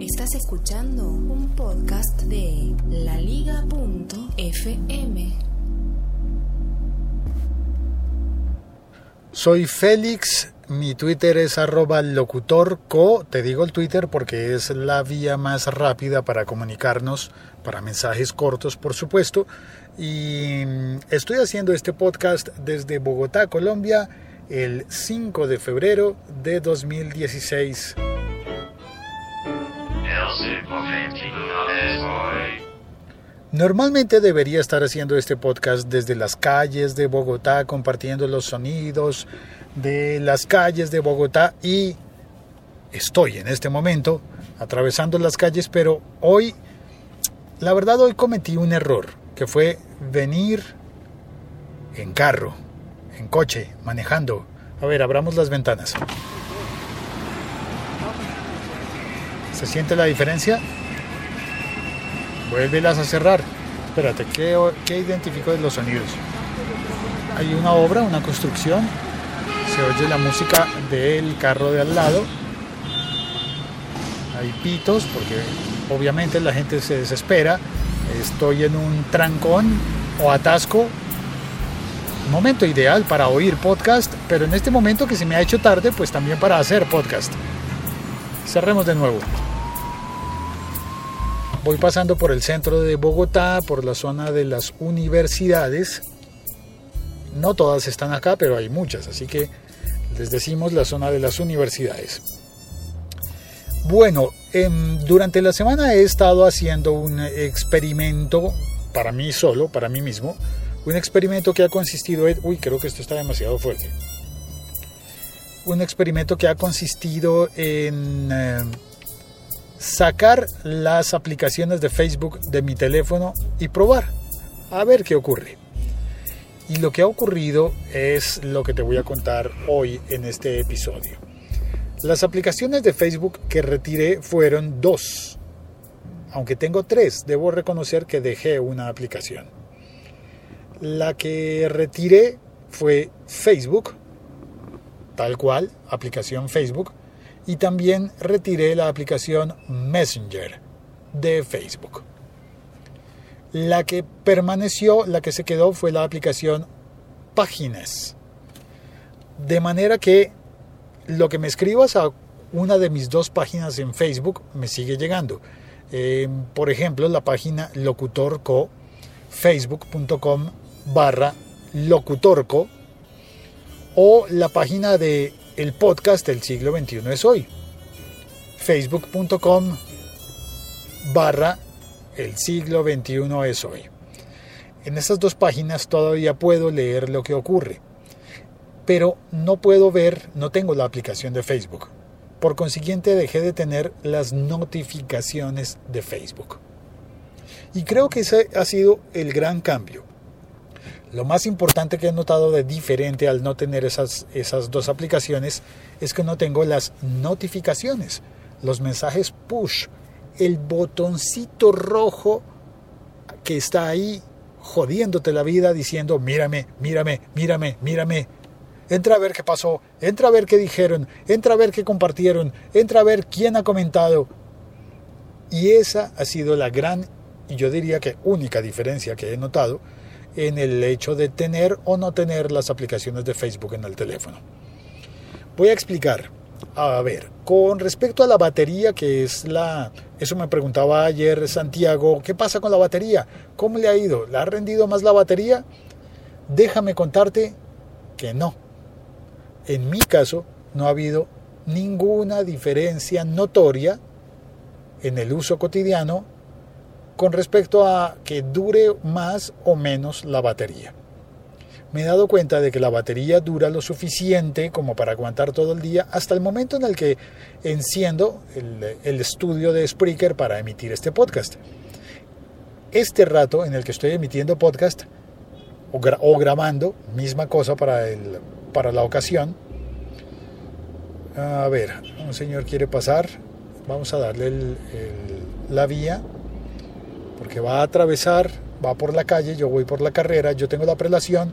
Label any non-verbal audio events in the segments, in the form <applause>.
Estás escuchando un podcast de laliga.fm. Soy Félix, mi Twitter es arroba locutorco, te digo el Twitter porque es la vía más rápida para comunicarnos, para mensajes cortos por supuesto, y mm, estoy haciendo este podcast desde Bogotá, Colombia, el 5 de febrero de 2016. Normalmente debería estar haciendo este podcast desde las calles de Bogotá, compartiendo los sonidos de las calles de Bogotá y estoy en este momento atravesando las calles, pero hoy, la verdad hoy cometí un error, que fue venir en carro, en coche, manejando. A ver, abramos las ventanas. ¿Se siente la diferencia? Vuélvelas a cerrar. Espérate, ¿qué, qué identifico de los sonidos? Hay una obra, una construcción. Se oye la música del carro de al lado. Hay pitos porque obviamente la gente se desespera. Estoy en un trancón o atasco. Momento ideal para oír podcast, pero en este momento que se me ha hecho tarde, pues también para hacer podcast. Cerremos de nuevo. Voy pasando por el centro de Bogotá, por la zona de las universidades. No todas están acá, pero hay muchas, así que les decimos la zona de las universidades. Bueno, em, durante la semana he estado haciendo un experimento para mí solo, para mí mismo, un experimento que ha consistido en... Uy, creo que esto está demasiado fuerte. Un experimento que ha consistido en... Em, sacar las aplicaciones de Facebook de mi teléfono y probar a ver qué ocurre. Y lo que ha ocurrido es lo que te voy a contar hoy en este episodio. Las aplicaciones de Facebook que retiré fueron dos. Aunque tengo tres, debo reconocer que dejé una aplicación. La que retiré fue Facebook, tal cual, aplicación Facebook, y también retiré la aplicación Messenger de Facebook. La que permaneció, la que se quedó fue la aplicación Páginas. De manera que lo que me escribas a una de mis dos páginas en Facebook me sigue llegando. Eh, por ejemplo, la página locutorco, facebook.com barra locutorco, o la página de el podcast del siglo XXI es hoy. Facebook.com barra el siglo XXI es hoy. En estas dos páginas todavía puedo leer lo que ocurre, pero no puedo ver, no tengo la aplicación de Facebook. Por consiguiente dejé de tener las notificaciones de Facebook. Y creo que ese ha sido el gran cambio. Lo más importante que he notado de diferente al no tener esas, esas dos aplicaciones es que no tengo las notificaciones, los mensajes push, el botoncito rojo que está ahí jodiéndote la vida diciendo mírame, mírame, mírame, mírame. Entra a ver qué pasó, entra a ver qué dijeron, entra a ver qué compartieron, entra a ver quién ha comentado. Y esa ha sido la gran y yo diría que única diferencia que he notado en el hecho de tener o no tener las aplicaciones de Facebook en el teléfono. Voy a explicar. A ver, con respecto a la batería, que es la... Eso me preguntaba ayer Santiago, ¿qué pasa con la batería? ¿Cómo le ha ido? ¿Le ha rendido más la batería? Déjame contarte que no. En mi caso, no ha habido ninguna diferencia notoria en el uso cotidiano con respecto a que dure más o menos la batería. Me he dado cuenta de que la batería dura lo suficiente como para aguantar todo el día hasta el momento en el que enciendo el, estudio de Spreaker para emitir este podcast. Este rato en el que estoy emitiendo podcast o, grabando, misma cosa para, el, para la ocasión. A ver, un señor quiere pasar. Vamos a darle la vía porque va a atravesar, va por la calle, yo voy por la carrera, yo tengo la prelación,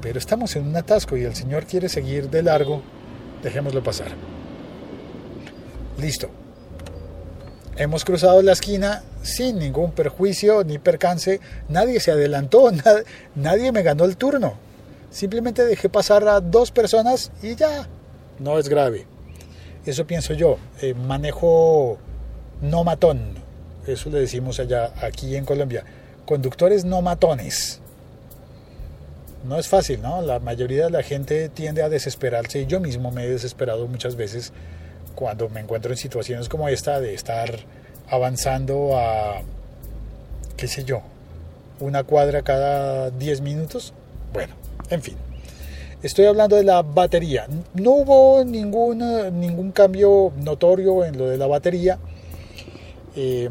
pero estamos en un atasco y el Señor quiere seguir de largo, dejémoslo pasar. Listo. hemos cruzado la esquina sin ningún perjuicio ni percance, nadie se adelantó, <laughs> nadie me ganó el turno. Simplemente dejé pasar a dos personas y ya, no es grave. Eso pienso yo, eh, manejo no matón, eso le decimos allá, aquí en Colombia, conductores no matones. No es fácil, ¿no? La mayoría de la gente tiende a desesperarse y yo mismo me he desesperado muchas veces cuando me encuentro en situaciones como esta de estar avanzando a, qué sé yo, una cuadra cada 10 minutos. Bueno, en fin. Estoy hablando de la batería. No hubo ningún, ningún cambio notorio en lo de la batería. Eh,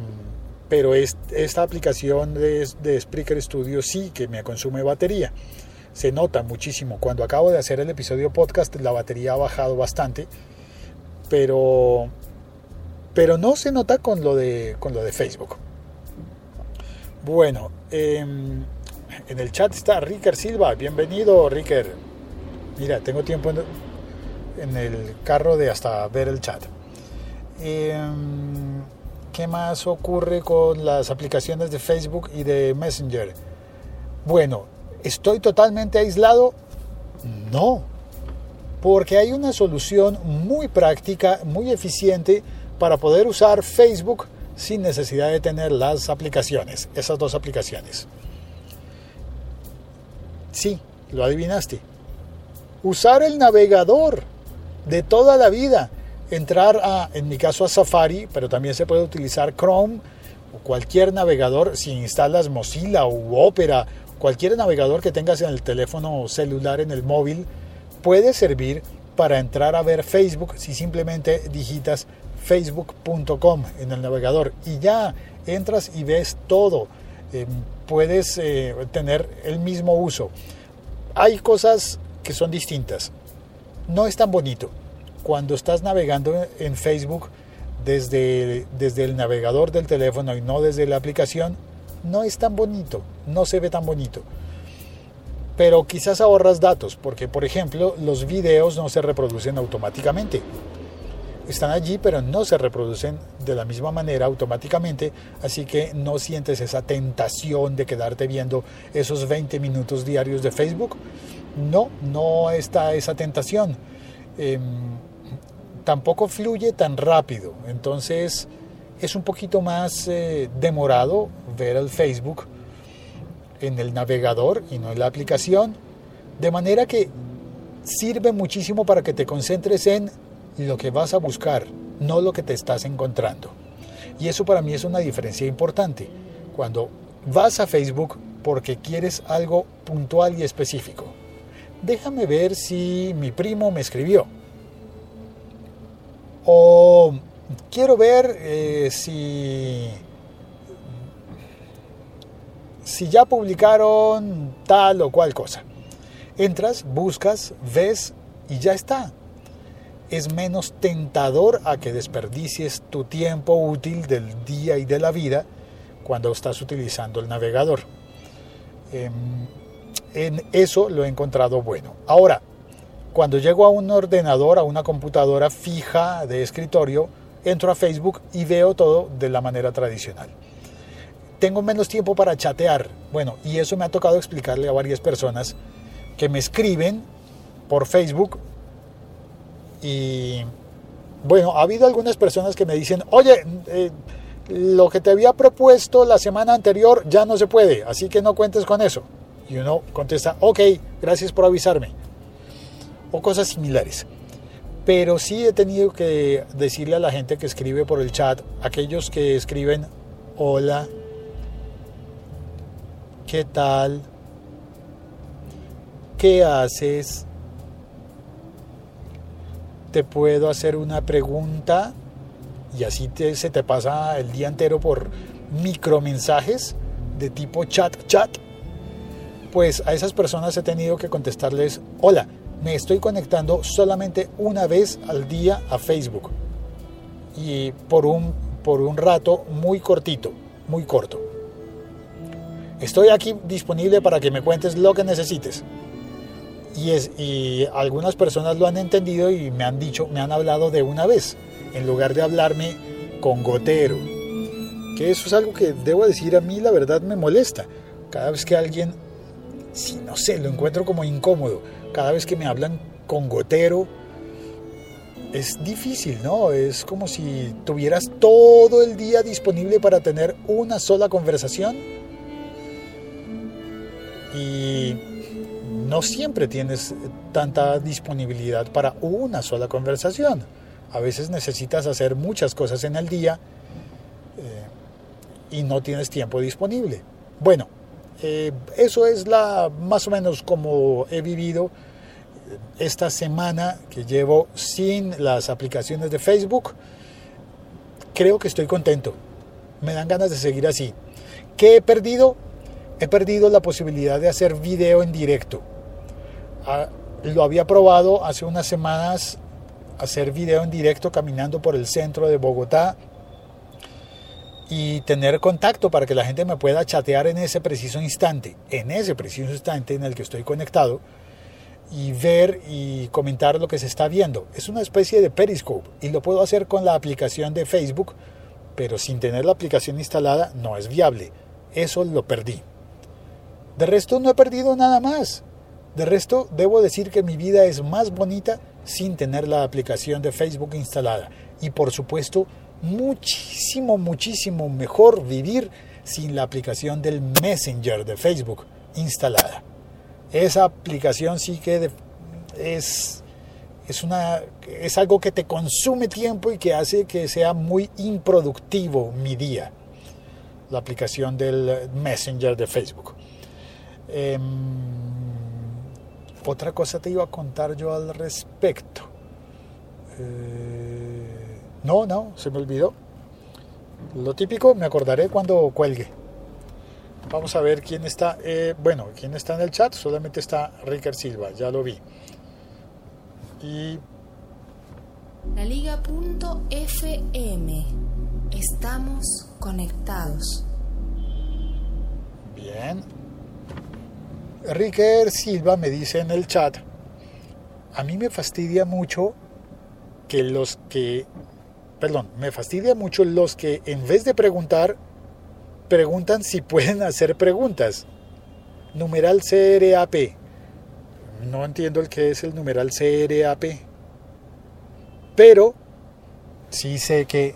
pero esta aplicación de, de Spreaker Studio sí que me consume batería. Se nota muchísimo. Cuando acabo de hacer el episodio podcast, la batería ha bajado bastante. Pero, pero no se nota con lo de, con lo de Facebook. Bueno, em, en el chat está Ricker Silva. Bienvenido, Ricker. Mira, tengo tiempo en, el carro de hasta ver el chat. Em, ¿Qué más ocurre con las aplicaciones de Facebook y de Messenger? Bueno, ¿estoy totalmente aislado? No, porque hay una solución muy práctica, muy eficiente para poder usar Facebook sin necesidad de tener las aplicaciones, esas dos aplicaciones. Sí, lo adivinaste. Usar el navegador de toda la vida entrar a, en mi caso, a Safari, pero también se puede utilizar Chrome o cualquier navegador, si instalas Mozilla u Opera, cualquier navegador que tengas en el teléfono celular, en el móvil, puede servir para entrar a ver Facebook si simplemente digitas facebook.com en el navegador y ya entras y ves todo. Eh, puedes eh, tener el mismo uso. Hay cosas que son distintas. No es tan bonito cuando estás navegando en Facebook desde, desde el navegador del teléfono y no desde la aplicación, no es tan bonito, no se ve tan bonito. Pero quizás ahorras datos, porque por ejemplo los videos no se reproducen automáticamente. Están allí, pero no se reproducen de la misma manera automáticamente, así que no sientes esa tentación de quedarte viendo esos 20 minutos diarios de Facebook. No, no está esa tentación. Em, tampoco fluye tan rápido. Entonces es un poquito más eh, demorado ver el Facebook en el navegador y no en la aplicación. De manera que sirve muchísimo para que te concentres en lo que vas a buscar, no lo que te estás encontrando. Y eso para mí es una diferencia importante. Cuando vas a Facebook porque quieres algo puntual y específico. Déjame ver si mi primo me escribió o quiero ver eh, si, si ya publicaron tal o cual cosa. Entras, buscas, ves y ya está. Es menos tentador a que desperdicies tu tiempo útil del día y de la vida cuando estás utilizando el navegador. Em, en eso lo he encontrado bueno. Ahora, cuando llego a un ordenador, a una computadora fija de escritorio, entro a Facebook y veo todo de la manera tradicional. Tengo menos tiempo para chatear. Bueno, y eso me ha tocado explicarle a varias personas que me escriben por Facebook y bueno, ha habido algunas personas que me dicen, oye, eh, lo que te había propuesto la semana anterior ya no se puede, así que no cuentes con eso. Y uno contesta, ok, gracias por avisarme o cosas similares. Pero sí he tenido que decirle a la gente que escribe por el chat, aquellos que escriben hola, ¿qué tal? ¿Qué haces? ¿Te puedo hacer una pregunta? Y así se te pasa el día entero por micromensajes de tipo chat, chat. Pues a esas personas he tenido que contestarles, hola, me estoy conectando solamente una vez al día a Facebook y por un, por un rato muy cortito, muy corto. Estoy aquí disponible para que me cuentes lo que necesites. Y, es, y algunas personas lo han entendido y me han dicho, me han hablado de una vez, en lugar de hablarme con gotero que eso es algo que debo decir a mí la verdad me molesta. Cada vez que alguien, si no sé, lo encuentro como incómodo, cada vez que me hablan con gotero, es difícil, ¿no? Es como si tuvieras todo el día disponible para tener una sola conversación y no siempre tienes tanta disponibilidad para una sola conversación. A veces necesitas hacer muchas cosas en el día eh, y no tienes tiempo disponible. Bueno, eh, eso es la más o menos como he vivido esta semana que llevo sin las aplicaciones de Facebook. Creo que estoy contento. Me dan ganas de seguir así. ¿Qué he perdido? He perdido la posibilidad de hacer video en directo. Ah, lo había probado hace unas semanas hacer video en directo caminando por el centro de Bogotá y tener contacto para que la gente me pueda chatear en ese preciso instante, en ese preciso instante en el que estoy conectado y ver y comentar lo que se está viendo. Es una especie de Periscope y lo puedo hacer con la aplicación de Facebook, pero sin tener la aplicación instalada no es viable. Eso lo perdí. De resto no he perdido nada más. De resto debo decir que mi vida es más bonita sin tener la aplicación de Facebook instalada. Y por supuesto, muchísimo, muchísimo mejor vivir sin la aplicación del Messenger de Facebook instalada. Esa aplicación sí que es, es, una, es algo que te consume tiempo y que hace que sea muy improductivo mi día. La aplicación del Messenger de Facebook. Em, otra cosa te iba a contar yo al respecto. Eh, no, no, se me olvidó. Lo típico me acordaré cuando cuelgue. Vamos a ver quién está. Eh, bueno, quién está en el chat. Solamente está Ricker Silva, ya lo vi. Y. La Liga.fm. Estamos conectados. Bien. Ricker Silva me dice en el chat. A mí me fastidia mucho que los que. Perdón, me fastidia mucho los que en vez de preguntar preguntan si pueden hacer preguntas. Numeral CRAP. No entiendo el que es el numeral CRAP. Pero sí sé que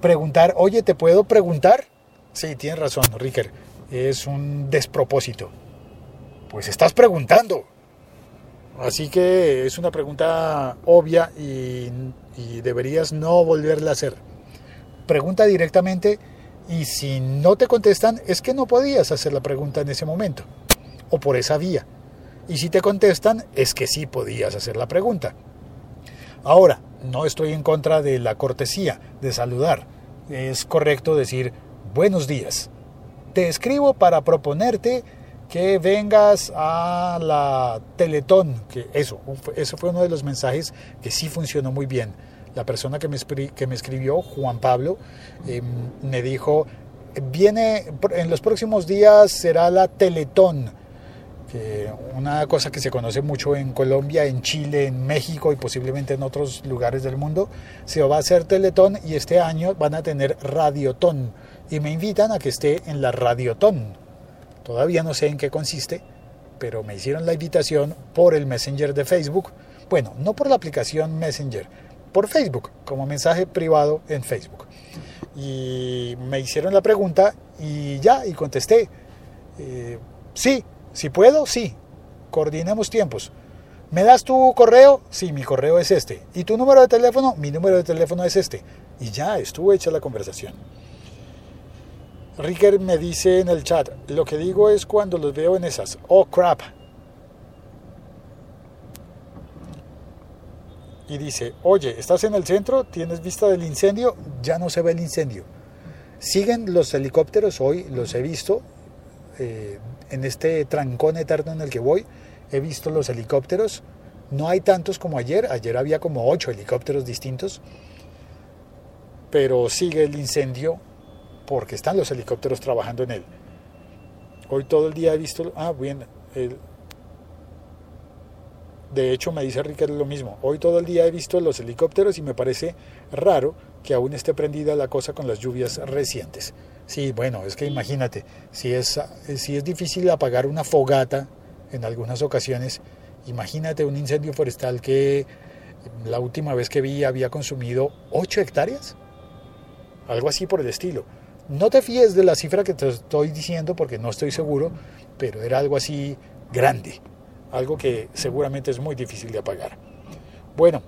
preguntar, oye, ¿te puedo preguntar? Sí, tienes razón, Ricker. Es un despropósito. Pues estás preguntando. Así que es una pregunta obvia y, deberías no volverla a hacer. Pregunta directamente y si no te contestan, es que no podías hacer la pregunta en ese momento o por esa vía. Y si te contestan, es que sí podías hacer la pregunta. Ahora, no estoy en contra de la cortesía, de saludar. Es correcto decir buenos días. Te escribo para proponerte que vengas a la Teletón, que eso, eso fue uno de los mensajes que sí funcionó muy bien la persona que me, que me escribió, Juan Pablo, em, me dijo, viene, en los próximos días será la Teletón, que una cosa que se conoce mucho en Colombia, en Chile, en México y posiblemente en otros lugares del mundo, se va a hacer Teletón y este año van a tener Radiotón y me invitan a que esté en la Radiotón. Todavía no sé en qué consiste, pero me hicieron la invitación por el Messenger de Facebook. Bueno, no por la aplicación Messenger, por Facebook, como mensaje privado en Facebook. Y me hicieron la pregunta y ya, y contesté, eh, sí, si puedo, sí, coordinemos tiempos. ¿Me das tu correo? Sí, mi correo es este. ¿Y tu número de teléfono? Mi número de teléfono es este. Y ya, estuvo hecha la conversación. Ricker me dice en el chat, lo que digo es cuando los veo en esas, oh crap, y dice, oye, ¿estás en el centro? ¿Tienes vista del incendio? Ya no se ve el incendio. Siguen los helicópteros hoy, los he visto, eh, en este trancón eterno en el que voy, he visto los helicópteros. No hay tantos como ayer, ayer había como ocho helicópteros distintos, pero sigue el incendio porque están los helicópteros trabajando en él. Hoy todo el día he visto, ah, bien, de hecho, me dice Ricardo lo mismo. Hoy todo el día he visto los helicópteros y me parece raro que aún esté prendida la cosa con las lluvias recientes. Sí, bueno, es que imagínate, si es, si es difícil apagar una fogata en algunas ocasiones, imagínate un incendio forestal que la última vez que vi había consumido 8 hectáreas. Algo así por el estilo. No te fíes de la cifra que te estoy diciendo porque no estoy seguro, pero era algo así grande. Algo que seguramente es muy difícil de apagar. Bueno,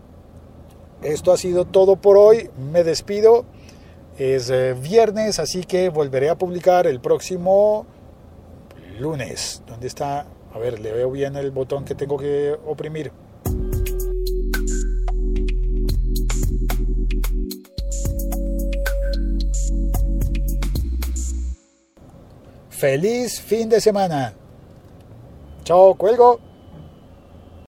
esto ha sido todo por hoy. Me despido. Es eh, viernes, así que volveré a publicar el próximo lunes. ¿Dónde está? A ver, le veo bien el botón que tengo que oprimir. Feliz fin de semana. Chao, cuelgo.